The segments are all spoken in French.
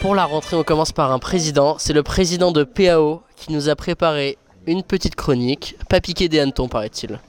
Pour la rentrée, on commence par un président. C'est le président de PAO qui nous a préparé une petite chronique. Pas piqué des hannetons, paraît-il.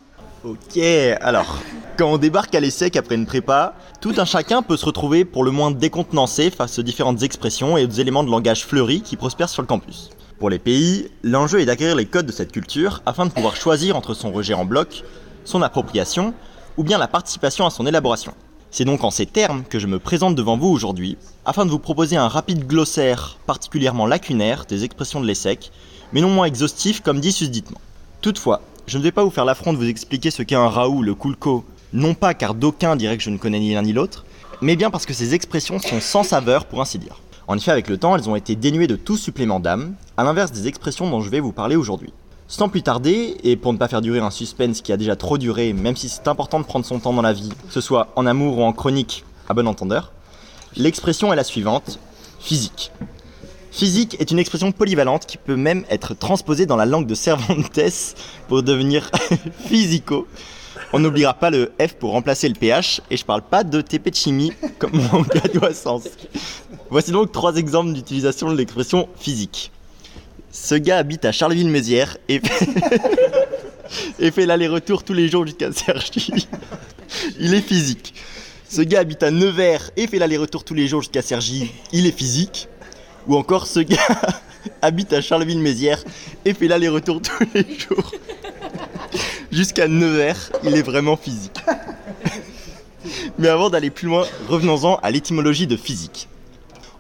Ok, alors, quand on débarque à l'ESSEC après une prépa, tout un chacun peut se retrouver pour le moins décontenancé face aux différentes expressions et aux éléments de langage fleuris qui prospèrent sur le campus. Pour les pays, l'enjeu est d'acquérir les codes de cette culture afin de pouvoir choisir entre son rejet en bloc, son appropriation ou bien la participation à son élaboration. C'est donc en ces termes que je me présente devant vous aujourd'hui afin de vous proposer un rapide glossaire particulièrement lacunaire des expressions de l'ESSEC, mais non moins exhaustif comme dit susditement. Toutefois, je ne vais pas vous faire l'affront de vous expliquer ce qu'est un Raoult, le Coolco, non pas car d'aucuns diraient que je ne connais ni l'un ni l'autre, mais bien parce que ces expressions sont sans saveur pour ainsi dire. En effet, avec le temps, elles ont été dénuées de tout supplément d'âme, à l'inverse des expressions dont je vais vous parler aujourd'hui. Sans plus tarder, et pour ne pas faire durer un suspense qui a déjà trop duré, même si c'est important de prendre son temps dans la vie, que ce soit en amour ou en chronique, à bon entendeur, l'expression est la suivante, physique. Physique est une expression polyvalente qui peut même être transposée dans la langue de Cervantes pour devenir physico. On n'oubliera pas le F pour remplacer le PH, et je parle pas de TP de chimie comme mon gars sens. Voici donc trois exemples d'utilisation de l'expression physique. Ce gars habite à Charleville-Mézières et fait, et fait l'aller-retour tous les jours jusqu'à Sergi. Il est physique. Ce gars habite à Nevers et fait l'aller-retour tous les jours jusqu'à Sergi. Il est physique. Ou encore ce gars habite à Charleville-Mézières et fait l'aller-retour tous les jours jusqu'à Nevers. Il est vraiment physique. Mais avant d'aller plus loin, revenons-en à l'étymologie de physique.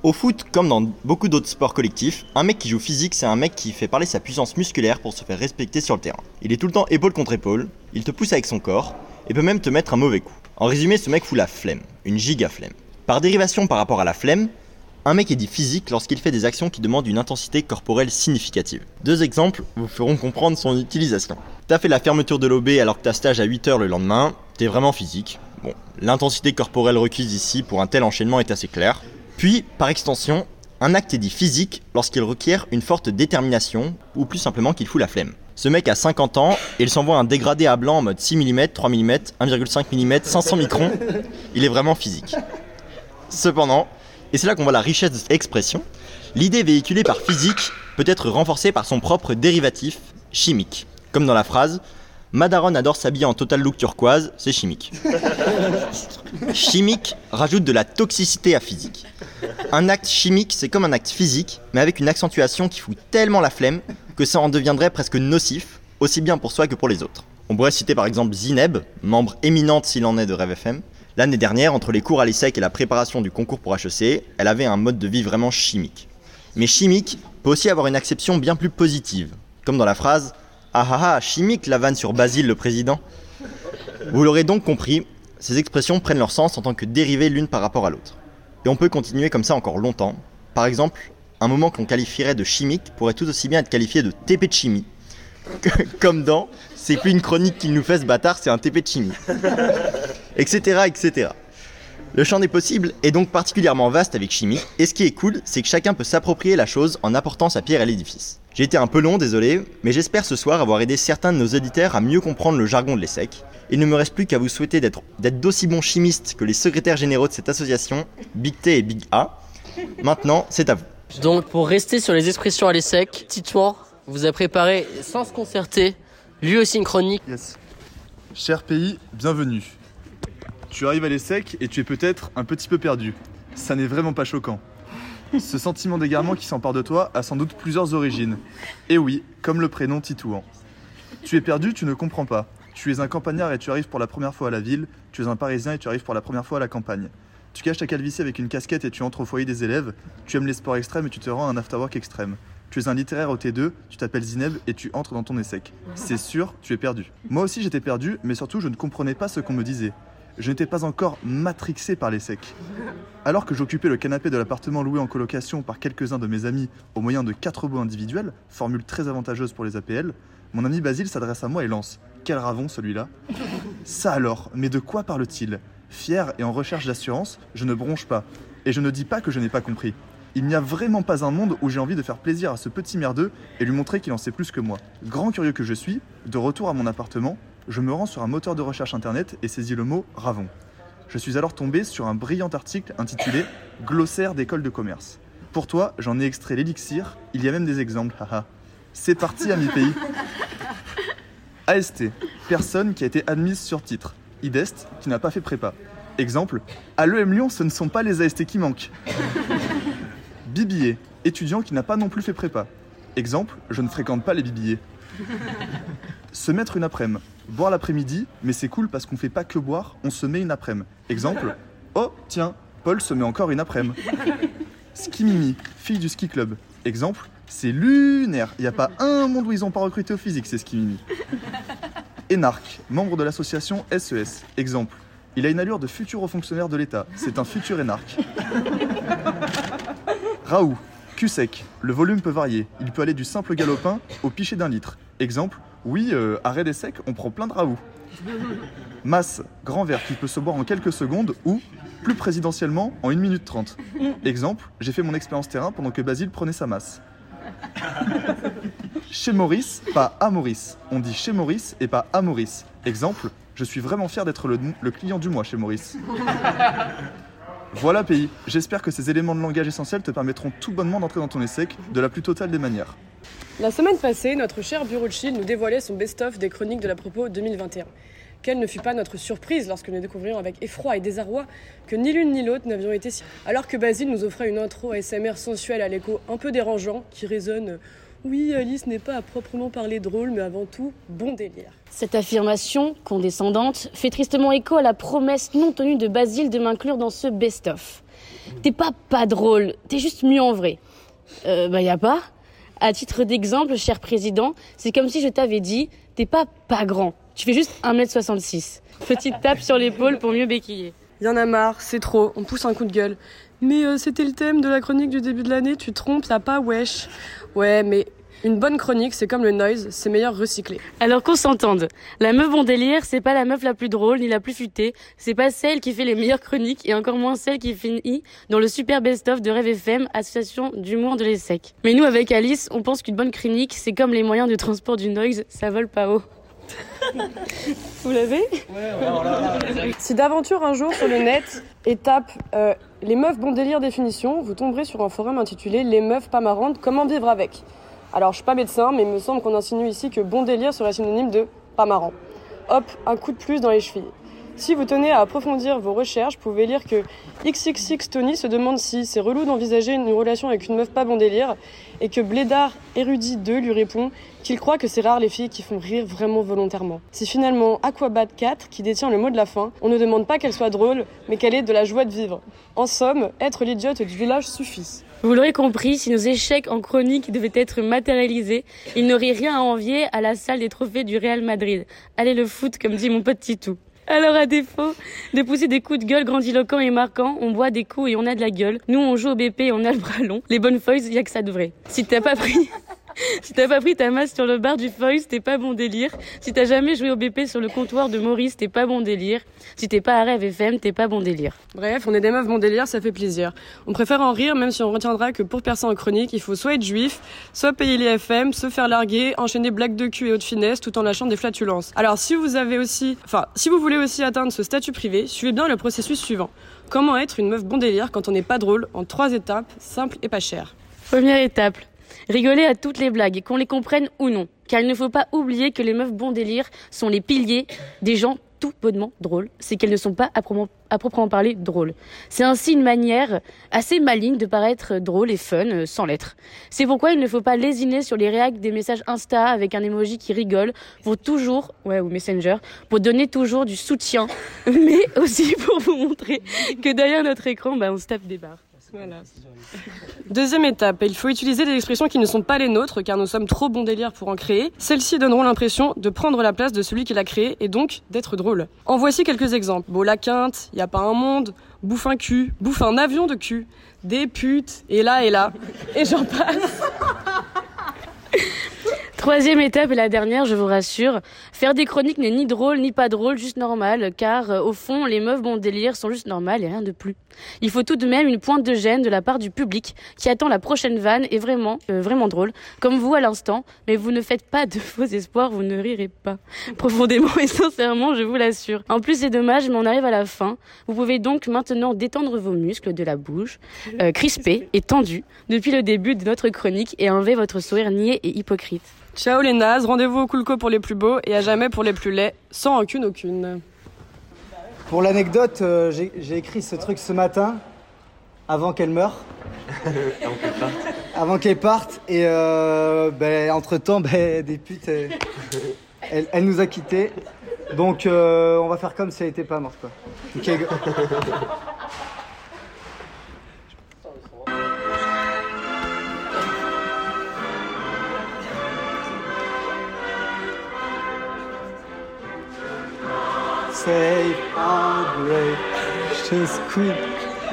Au foot, comme dans beaucoup d'autres sports collectifs, un mec qui joue physique, c'est un mec qui fait parler sa puissance musculaire pour se faire respecter sur le terrain. Il est tout le temps épaule contre épaule, il te pousse avec son corps, et peut même te mettre un mauvais coup. En résumé, ce mec fout la flemme, une giga flemme. Par dérivation par rapport à la flemme, un mec est dit physique lorsqu'il fait des actions qui demandent une intensité corporelle significative. Deux exemples vous feront comprendre son utilisation. T'as fait la fermeture de l'OB alors que t'as stage à 8h le lendemain, t'es vraiment physique. Bon, l'intensité corporelle requise ici pour un tel enchaînement est assez claire. Puis, par extension, un acte est dit physique lorsqu'il requiert une forte détermination, ou plus simplement qu'il fout la flemme. Ce mec a 50 ans et il s'envoie un dégradé à blanc en mode 6 mm, 3 mm, 1,5 mm, 500 microns. Il est vraiment physique. Cependant, et c'est là qu'on voit la richesse de cette expression, l'idée véhiculée par physique peut être renforcée par son propre dérivatif chimique. Comme dans la phrase Madaron adore s'habiller en total look turquoise, c'est chimique. chimique rajoute de la toxicité à physique. Un acte chimique, c'est comme un acte physique, mais avec une accentuation qui fout tellement la flemme que ça en deviendrait presque nocif, aussi bien pour soi que pour les autres. On pourrait citer par exemple Zineb, membre éminente s'il en est de Rêve FM. L'année dernière, entre les cours à l'ESSEC et la préparation du concours pour HEC, elle avait un mode de vie vraiment chimique. Mais chimique peut aussi avoir une acception bien plus positive, comme dans la phrase ah ah ah, chimique la vanne sur Basile le président. Vous l'aurez donc compris, ces expressions prennent leur sens en tant que dérivées l'une par rapport à l'autre. Et on peut continuer comme ça encore longtemps. Par exemple, un moment qu'on qualifierait de chimique pourrait tout aussi bien être qualifié de TP de chimie. comme dans C'est plus une chronique qu'il nous fait ce bâtard, c'est un TP de chimie. etc. etc. Le champ des possibles est donc particulièrement vaste avec chimie, et ce qui est cool, c'est que chacun peut s'approprier la chose en apportant sa pierre à l'édifice. J'ai été un peu long, désolé, mais j'espère ce soir avoir aidé certains de nos auditeurs à mieux comprendre le jargon de l'ESSEC. Il ne me reste plus qu'à vous souhaiter d'être d'aussi bons chimistes que les secrétaires généraux de cette association, Big T et Big A. Maintenant, c'est à vous. Donc pour rester sur les expressions à l'ESSEC, Titouan vous a préparé, sans se concerter, lui aussi une chronique. Yes. Cher pays, bienvenue. Tu arrives à l'ESSEC et tu es peut-être un petit peu perdu. Ça n'est vraiment pas choquant. Ce sentiment d'égarement qui s'empare de toi a sans doute plusieurs origines. Et oui, comme le prénom Titouan. Tu es perdu, tu ne comprends pas. Tu es un campagnard et tu arrives pour la première fois à la ville. Tu es un parisien et tu arrives pour la première fois à la campagne. Tu caches ta calvitie avec une casquette et tu entres au foyer des élèves. Tu aimes les sports extrêmes et tu te rends un afterwork extrême. Tu es un littéraire au T2, tu t'appelles Zineb et tu entres dans ton ESSEC. C'est sûr, tu es perdu. Moi aussi j'étais perdu, mais surtout je ne comprenais pas ce qu'on me disait je n'étais pas encore matrixé par les secs. Alors que j'occupais le canapé de l'appartement loué en colocation par quelques-uns de mes amis au moyen de quatre bouts individuels, formule très avantageuse pour les APL, mon ami Basile s'adresse à moi et lance Quel ravon celui-là Ça alors, mais de quoi parle-t-il? Fier et en recherche d'assurance, je ne bronche pas. Et je ne dis pas que je n'ai pas compris. Il n'y a vraiment pas un monde où j'ai envie de faire plaisir à ce petit merdeux et lui montrer qu'il en sait plus que moi. Grand curieux que je suis, de retour à mon appartement, je me rends sur un moteur de recherche internet et saisis le mot Ravon. Je suis alors tombé sur un brillant article intitulé Glossaire d'école de commerce. Pour toi, j'en ai extrait l'élixir, il y a même des exemples, haha. C'est parti, ami pays. AST, personne qui a été admise sur titre. IDEST, qui n'a pas fait prépa. Exemple, à l'EM Lyon, ce ne sont pas les AST qui manquent. Bibillet, étudiant qui n'a pas non plus fait prépa. Exemple, je ne fréquente pas les bibillets. Se mettre une après-midi. Boire l'après-midi, mais c'est cool parce qu'on fait pas que boire, on se met une après-midi. Exemple, oh tiens, Paul se met encore une après-midi. Ski Mimi, fille du ski club. Exemple, c'est lunaire. Il n'y a pas un monde où ils n'ont pas recruté au physique, c'est Ski Mimi. Membre de l'association SES. Exemple, il a une allure de futur haut fonctionnaire de l'État. C'est un futur énarque. Raoult, cul sec. Le volume peut varier. Il peut aller du simple galopin au pichet d'un litre. Exemple, oui, euh, arrêt des secs, on prend plein de Raoult. Masse, grand verre qui peut se boire en quelques secondes ou, plus présidentiellement, en 1 minute 30. Exemple, j'ai fait mon expérience terrain pendant que Basile prenait sa masse. Chez Maurice, pas à Maurice. On dit chez Maurice et pas à Maurice. Exemple, je suis vraiment fier d'être le client du mois chez Maurice. Voilà pays. J'espère que ces éléments de langage essentiels te permettront tout bonnement d'entrer dans ton essai de la plus totale des manières. La semaine passée, notre cher bureau de Chine nous dévoilait son best-of des chroniques de la propos 2021. Quelle ne fut pas notre surprise lorsque nous découvrions avec effroi et désarroi que ni l'une ni l'autre n'avions été si... Alors que Basile nous offrait une intro ASMR sensuelle à l'écho un peu dérangeant qui résonne oui, Alice n'est pas à proprement parler drôle, mais avant tout, bon délire. Cette affirmation, condescendante, fait tristement écho à la promesse non tenue de Basile de m'inclure dans ce best-of. T'es pas pas drôle, t'es juste mieux en vrai. Euh, bah y a pas. À titre d'exemple, cher président, c'est comme si je t'avais dit, t'es pas pas grand, tu fais juste 1m66. Petite tape sur l'épaule pour mieux béquiller. Y en a marre, c'est trop, on pousse un coup de gueule. Mais euh, c'était le thème de la chronique du début de l'année, tu trompes, y a pas wesh. Ouais, mais une bonne chronique, c'est comme le noise, c'est meilleur recyclé. Alors qu'on s'entende, la meuf bon délire, c'est pas la meuf la plus drôle ni la plus futée, c'est pas celle qui fait les meilleures chroniques et encore moins celle qui finit dans le super best-of de Rêve FM, association d'humour de l'ESSEC. Mais nous, avec Alice, on pense qu'une bonne chronique, c'est comme les moyens de transport du noise, ça vole pas haut. Vous l'avez? Si d'aventure un jour sur le net et tape euh, les meufs bon délire définition, vous tomberez sur un forum intitulé Les meufs pas marrantes, comment vivre avec? Alors je suis pas médecin, mais il me semble qu'on insinue ici que bon délire serait synonyme de pas marrant. Hop, un coup de plus dans les chevilles. Si vous tenez à approfondir vos recherches, vous pouvez lire que XXX Tony se demande si c'est relou d'envisager une relation avec une meuf pas bon délire et que Blédard Érudit 2 lui répond qu'il croit que c'est rare les filles qui font rire vraiment volontairement. C'est finalement Aquabat 4 qui détient le mot de la fin. On ne demande pas qu'elle soit drôle, mais qu'elle ait de la joie de vivre. En somme, être l'idiote du village suffit. Vous l'aurez compris, si nos échecs en chronique devaient être matérialisés, il n'aurait rien à envier à la salle des trophées du Real Madrid. Allez le foot, comme dit mon pote Titou. Alors à défaut de pousser des coups de gueule grandiloquents et marquants, on boit des coups et on a de la gueule. Nous on joue au BP et on a le bras long. Les bonnes feuilles, y a que ça de vrai. Si t'as pas pris si t'as pas pris ta masse sur le bar du Foyce, t'es pas bon délire. Si t'as jamais joué au BP sur le comptoir de Maurice, t'es pas bon délire. Si t'es pas à Rêve FM, t'es pas bon délire. Bref, on est des meufs bon délire, ça fait plaisir. On préfère en rire, même si on retiendra que pour percer en chronique, il faut soit être juif, soit payer les FM, se faire larguer, enchaîner blagues de cul et haute finesse, tout en lâchant des flatulences. Alors si vous avez aussi, enfin, si vous voulez aussi atteindre ce statut privé, suivez bien le processus suivant. Comment être une meuf bon délire quand on n'est pas drôle en trois étapes, simples et pas chères? Première étape. Rigoler à toutes les blagues, qu'on les comprenne ou non. Car il ne faut pas oublier que les meufs bon délire sont les piliers des gens tout bonnement drôles. C'est qu'elles ne sont pas à proprement, parler drôles. C'est ainsi une manière assez maligne de paraître drôle et fun euh, sans l'être. C'est pourquoi il ne faut pas lésiner sur les réacs des messages Insta avec un emoji qui rigole pour toujours, ouais, ou Messenger, pour donner toujours du soutien, mais aussi pour vous montrer que derrière notre écran, bah, on se tape des barres. Voilà. Deuxième étape, il faut utiliser des expressions qui ne sont pas les nôtres car nous sommes trop bon délire pour en créer. Celles-ci donneront l'impression de prendre la place de celui qui l'a créé et donc d'être drôle. En voici quelques exemples. Beau la quinte, y a pas un monde, bouffe un cul, bouffe un avion de cul, des putes, et là et là, et j'en passe. Troisième étape et la dernière, je vous rassure. Faire des chroniques n'est ni drôle ni pas drôle, juste normal, car euh, au fond, les meufs bon délire sont juste normales et rien de plus. Il faut tout de même une pointe de gêne de la part du public qui attend la prochaine vanne et vraiment, euh, vraiment drôle, comme vous à l'instant, mais vous ne faites pas de faux espoirs, vous ne rirez pas. Profondément et sincèrement, je vous l'assure. En plus, c'est dommage, mais on arrive à la fin. Vous pouvez donc maintenant détendre vos muscles de la bouche, euh, crispés et tendus, depuis le début de notre chronique et enlever votre sourire niais et hypocrite. Ciao les nazes, rendez-vous au Coolco pour les plus beaux et à jamais pour les plus laids, sans aucune aucune. Pour l'anecdote, euh, j'ai j'ai écrit ce truc ce matin, avant qu'elle meure. avant qu'elle parte. Et euh, ben, entre-temps, ben, des putes, elle, elle- elle nous a quittés. Donc euh, on va faire comme si elle était pas morte. Quoi. Save our gracious queen,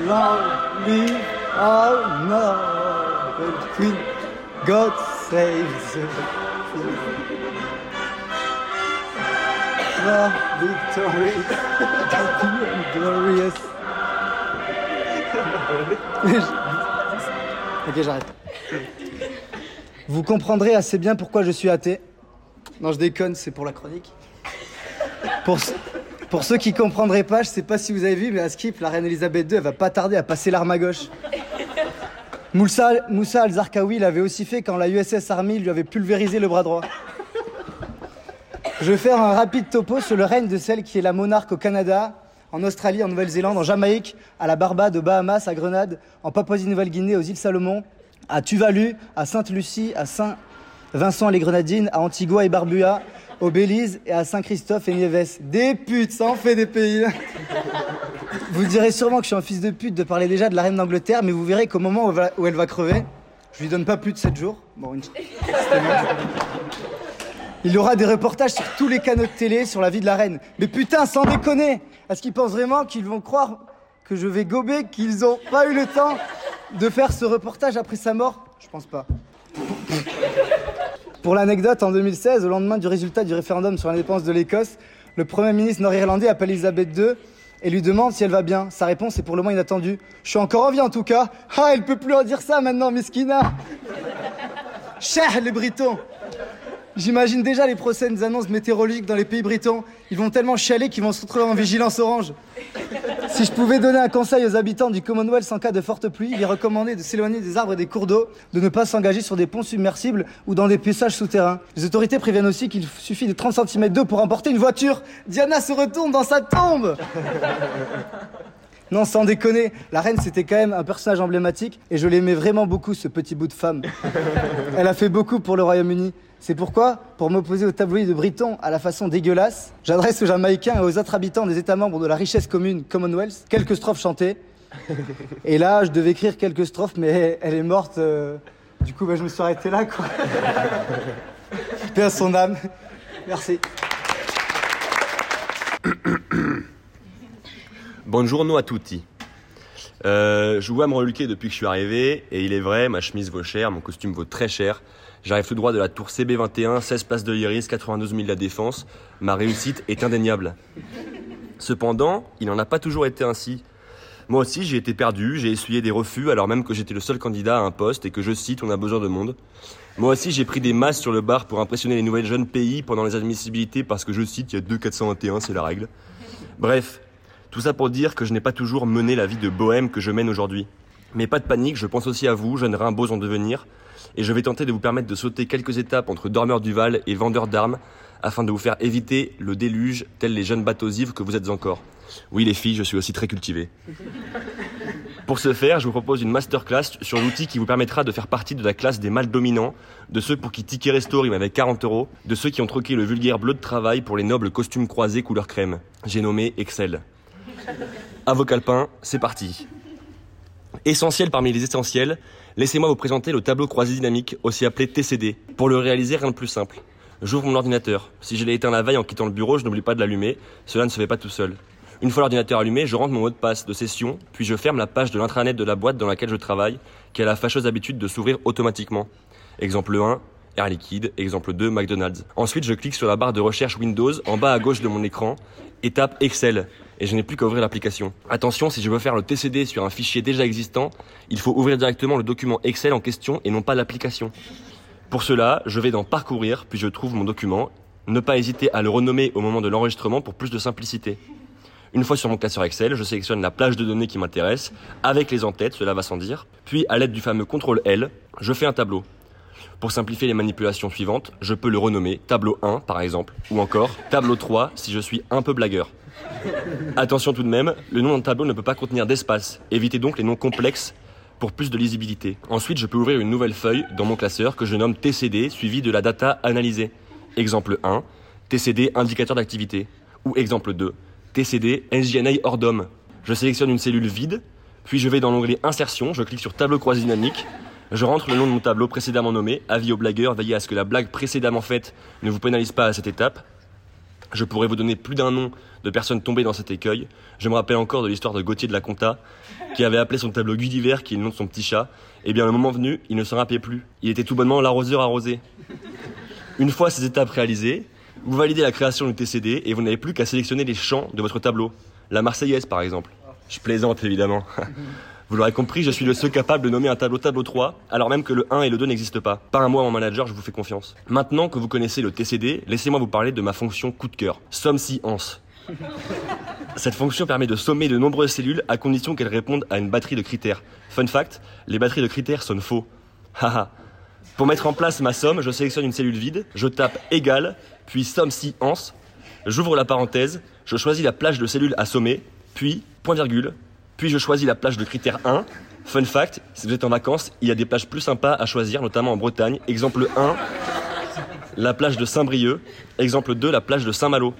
long live our noble queen. God save the queen. The victorious, and glorious. ok, j'arrête. Vous comprendrez assez bien pourquoi je suis athée. Non, je déconne, c'est pour la chronique. Pour, pour ceux qui comprendraient pas, je sais pas si vous avez vu, mais à Skip, la reine Elisabeth II, elle va pas tarder à passer l'arme à gauche. Moussa, al-Zarqawi l'avait aussi fait quand la USS Army lui avait pulvérisé le bras droit. Je vais faire un rapide topo sur le règne de celle qui est la monarque au Canada, en Australie, en Nouvelle-Zélande, en Jamaïque, à la Barbade, aux Bahamas, à Grenade, en Papouasie-Nouvelle-Guinée, aux îles Salomon, à Tuvalu, à Sainte-Lucie, à Saint-Vincent-les-Grenadines, à Antigua et Barbuda, au Belize et à Saint-Christophe et Nieves. Des putes, ça en fait des pays. Vous direz sûrement que je suis un fils de pute de parler déjà de la reine d'Angleterre, mais vous verrez qu'au moment où elle, va, crever, je lui donne pas plus de 7 jours. Bon, une... Il aura des reportages sur tous les canaux de télé sur la vie de la reine. Mais putain, sans déconner Est-ce qu'ils pensent vraiment qu'ils vont croire que je vais gober, qu'ils ont pas eu le temps de faire ce reportage après sa mort? Je pense pas. Pour l'anecdote, en 2016, au lendemain du résultat du référendum sur l'indépendance de l'Écosse, le Premier ministre nord-irlandais appelle Elisabeth II et lui demande si elle va bien. Sa réponse est pour le moins inattendue. Je suis encore en vie en tout cas. Ah, elle peut plus en dire ça maintenant, Miskina Cher les Britons J'imagine déjà les prochaines annonces météorologiques dans les pays britons. Ils vont tellement chialer qu'ils vont se retrouver en vigilance orange. Si je pouvais donner un conseil aux habitants du Commonwealth en cas de forte pluie, il est recommandé de s'éloigner des arbres et des cours d'eau, de ne pas s'engager sur des ponts submersibles ou dans des passages souterrains. Les autorités préviennent aussi qu'il suffit de 30 cm d'eau pour emporter une voiture. Diana se retourne dans sa tombe non, sans déconner, la reine c'était quand même un personnage emblématique et je l'aimais vraiment beaucoup ce petit bout de femme. Elle a fait beaucoup pour le Royaume-Uni. C'est pourquoi, pour m'opposer au tabloïd de Briton à la façon dégueulasse, j'adresse aux Jamaïcains et aux autres habitants des États membres de la richesse commune Commonwealth quelques strophes chantées. Et là, je devais écrire quelques strophes, mais elle est morte. euh, Du coup, bah, je me suis arrêté là, quoi. Paix à son âme. Merci. Buongiorno a tutti. Euh, je vois me reluquer depuis que je suis arrivé, et il est vrai, ma chemise vaut cher, mon costume vaut très cher. J'arrive tout droit de la tour CB21, 16 places de l'Iris, 92 000 la Défense. Ma réussite est indéniable. Cependant, il n'en a pas toujours été ainsi. Moi aussi, j'ai été perdu, j'ai essuyé des refus alors même que j'étais le seul candidat à un poste et que je cite, on a besoin de monde. Moi aussi, j'ai pris des masses sur le bar pour impressionner les nouvelles jeunes pays pendant les admissibilités parce que je cite, il y a 2 421, c'est la règle. Bref, tout ça pour dire que je n'ai pas toujours mené la vie de bohème que je mène aujourd'hui. Mais pas de panique, je pense aussi à vous, jeunes rimbos en devenir, et je vais tenter de vous permettre de sauter quelques étapes entre dormeurs du Val et vendeurs d'armes, afin de vous faire éviter le déluge, tels les jeunes bateaux ivres que vous êtes encore. Oui les filles, je suis aussi très cultivé. Pour ce faire, je vous propose une masterclass sur l'outil qui vous permettra de faire partie de la classe des mâles dominants, de ceux pour qui Ticket Resto rime avec 40 euros, de ceux qui ont troqué le vulgaire bleu de travail pour les nobles costumes croisés couleur crème. J'ai nommé Excel. Avocalpin, c'est parti. Essentiel parmi les essentiels, laissez-moi vous présenter le tableau croisé dynamique, aussi appelé TCD. Pour le réaliser, rien de plus simple. J'ouvre mon ordinateur. Si je l'ai éteint la veille en quittant le bureau, je n'oublie pas de l'allumer. Cela ne se fait pas tout seul. Une fois l'ordinateur allumé, je rentre mon mot de passe de session, puis je ferme la page de l'intranet de la boîte dans laquelle je travaille, qui a la fâcheuse habitude de s'ouvrir automatiquement. Exemple 1, Air Liquide, exemple 2, McDonald's. Ensuite, je clique sur la barre de recherche Windows en bas à gauche de mon écran et tape Excel. Et je n'ai plus qu'à ouvrir l'application. Attention, si je veux faire le TCD sur un fichier déjà existant, il faut ouvrir directement le document Excel en question et non pas l'application. Pour cela, je vais dans Parcourir, puis je trouve mon document. Ne pas hésiter à le renommer au moment de l'enregistrement pour plus de simplicité. Une fois sur mon classeur Excel, je sélectionne la plage de données qui m'intéresse, avec les en-têtes, cela va sans dire. Puis, à l'aide du fameux CTRL L, je fais un tableau. Pour simplifier les manipulations suivantes, je peux le renommer tableau 1 par exemple, ou encore tableau 3 si je suis un peu blagueur. Attention tout de même, le nom d'un tableau ne peut pas contenir d'espace. Évitez donc les noms complexes pour plus de lisibilité. Ensuite, je peux ouvrir une nouvelle feuille dans mon classeur que je nomme TCD suivi de la data analysée. Exemple 1, TCD indicateur d'activité. Ou exemple 2, TCD NGNA hors d'homme. Je sélectionne une cellule vide, puis je vais dans l'onglet Insertion, je clique sur Tableau croisé dynamique, je rentre le nom de mon tableau précédemment nommé, avis aux blagueurs, veillez à ce que la blague précédemment faite ne vous pénalise pas à cette étape. Je pourrais vous donner plus d'un nom de personnes tombées dans cet écueil. Je me rappelle encore de l'histoire de Gauthier de la Conta, qui avait appelé son tableau Gulliver, qui est le nom de son petit chat. Et bien, le moment venu, il ne s'en rappelait plus. Il était tout bonnement l'arroseur arrosé. Une fois ces étapes réalisées, vous validez la création du TCD et vous n'avez plus qu'à sélectionner les champs de votre tableau. La Marseillaise, par exemple. Je plaisante, évidemment. Vous l'aurez compris, je suis le seul capable de nommer un tableau tableau 3, alors même que le 1 et le 2 n'existent pas. Par un mois, mon manager, je vous fais confiance. Maintenant que vous connaissez le TCD, laissez-moi vous parler de ma fonction coup de cœur. Somme si ans. Cette fonction permet de sommer de nombreuses cellules à condition qu'elles répondent à une batterie de critères. Fun fact, les batteries de critères sonnent faux. Haha. Pour mettre en place ma somme, je sélectionne une cellule vide, je tape égal, puis somme si ans, j'ouvre la parenthèse, je choisis la plage de cellules à sommer, puis point virgule, puis je choisis la plage de critère 1. Fun fact, si vous êtes en vacances, il y a des plages plus sympas à choisir, notamment en Bretagne. Exemple 1, la plage de Saint-Brieuc. Exemple 2, la plage de Saint-Malo.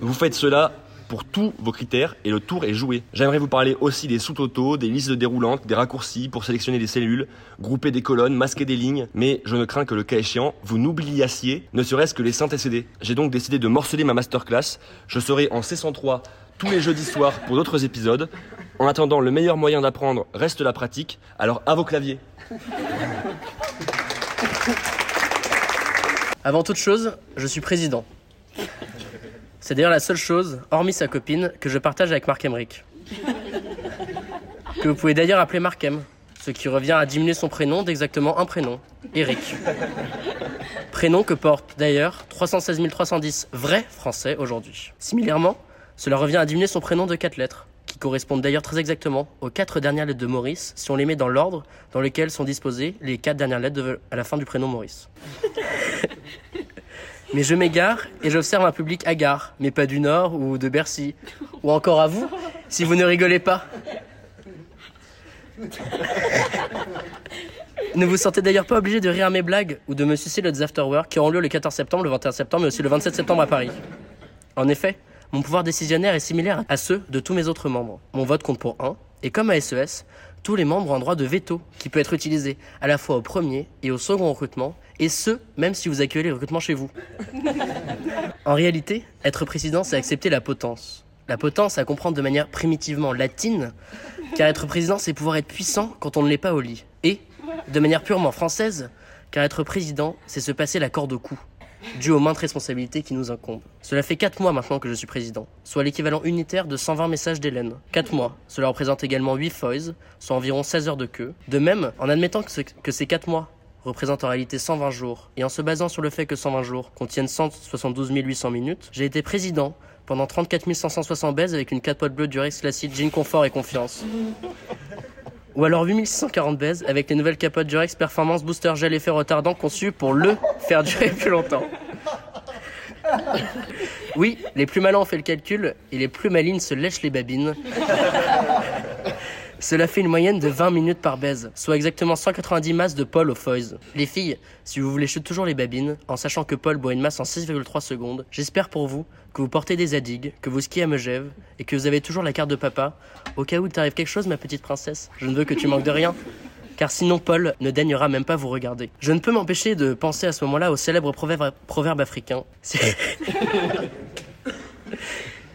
Vous faites cela pour tous vos critères et le tour est joué. J'aimerais vous parler aussi des sous-totaux, des listes déroulantes, des raccourcis pour sélectionner des cellules, grouper des colonnes, masquer des lignes, mais je ne crains que le cas échéant, vous n'oubliassiez ne serait-ce que les TCD. J'ai donc décidé de morceler ma masterclass. Je serai en C103 tous les jeudis soirs pour d'autres épisodes. En attendant, le meilleur moyen d'apprendre reste la pratique, alors à vos claviers. Avant toute chose, je suis président. C'est d'ailleurs la seule chose, hormis sa copine, que je partage avec Marc Emmerich. Que vous pouvez d'ailleurs appeler Marc M, ce qui revient à diminuer son prénom d'exactement un prénom, Eric. Prénom que porte d'ailleurs 316 310 vrais Français aujourd'hui. Similairement, cela revient à diminuer son prénom de 4 lettres, qui correspondent d'ailleurs très exactement aux 4 dernières lettres de Maurice, si on les met dans l'ordre dans lequel sont disposées les 4 dernières lettres de- à la fin du prénom Maurice. Mais je m'égare et j'observe un public hagard, mais pas du Nord ou de Bercy. Ou encore à vous, si vous ne rigolez pas. Ne vous sentez d'ailleurs pas obligé de rire à mes blagues ou de me sucer le afterwork qui auront lieu le 14 septembre, le 21 septembre, mais aussi le 27 septembre à Paris. En effet, mon pouvoir décisionnaire est similaire à ceux de tous mes autres membres. Mon vote compte pour un, et comme à SES, tous les membres ont un droit de veto qui peut être utilisé à la fois au premier et au second recrutement, et ce, même si vous accueillez les recrutements chez vous. En réalité, être président, c'est accepter la potence. La potence à comprendre de manière primitivement latine, car être président, c'est pouvoir être puissant quand on ne l'est pas au lit. Et, de manière purement française, car être président, c'est se passer la corde au cou, dû aux maintes responsabilités qui nous incombent. Cela fait 4 mois maintenant que je suis président, soit l'équivalent unitaire de 120 messages d'Hélène. 4 mois, cela représente également 8 foils, soit environ 16 heures de queue. De même, en admettant que, ce- que ces 4 mois représentent en réalité 120 jours, et en se basant sur le fait que 120 jours contiennent 172 800 minutes, j'ai été président pendant 34 560 baises avec une capote bleue Durex Classique Jean Confort et Confiance. Ou alors 8640 baises avec les nouvelles capotes Durex Performance Booster Gel Effet Retardant conçues pour le faire durer plus longtemps. Oui, les plus malins ont fait le calcul et les plus malines se lèchent les babines. Cela fait une moyenne de 20 minutes par baise, soit exactement 190 masses de Paul au Foys. Les filles, si vous voulez chuter toujours les babines, en sachant que Paul boit une masse en 6,3 secondes, j'espère pour vous que vous portez des adigues, que vous skiez à Megève et que vous avez toujours la carte de papa, au cas où il t'arrive quelque chose, ma petite princesse. Je ne veux que tu manques de rien. Car sinon Paul ne daignera même pas vous regarder. Je ne peux m'empêcher de penser à ce moment-là au célèbre proverbe, africain.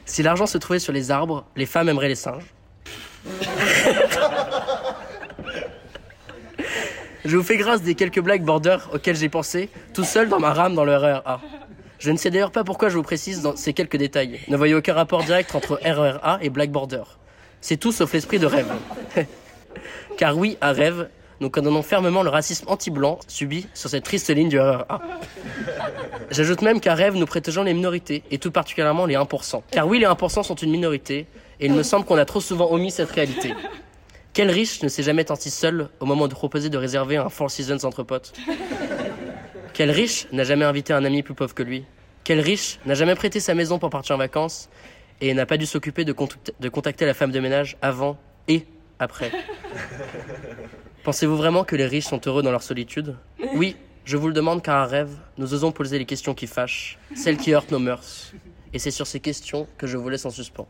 Si l'argent se trouvait sur les arbres, les femmes aimeraient les singes. Je vous fais grâce des quelques blagues border auxquelles j'ai pensé, tout seul dans ma rame dans le RERA. Je ne sais d'ailleurs pas pourquoi je vous précise ces quelques détails. Ne voyez aucun rapport direct entre RERA et Black Border. C'est tout sauf l'esprit de rêve. Car oui, à rêve, nous condamnons fermement le racisme anti-blanc subi sur cette triste ligne du RERA. J'ajoute même qu'à rêve, nous protégeons les minorités, et tout particulièrement les 1%. Car oui, les 1% sont une minorité, et il me semble qu'on a trop souvent omis cette réalité. Quel riche ne s'est jamais senti seul au moment de proposer de réserver un Four Seasons entre potes Quel riche n'a jamais invité un ami plus pauvre que lui Quel riche n'a jamais prêté sa maison pour partir en vacances et n'a pas dû s'occuper de, de contacter la femme de ménage avant et après? Pensez-vous vraiment que les riches sont heureux dans leur solitude? Oui, je vous le demande car à rêve, nous osons poser les questions qui fâchent, celles qui heurtent nos mœurs. Et c'est sur ces questions que je vous laisse en suspens.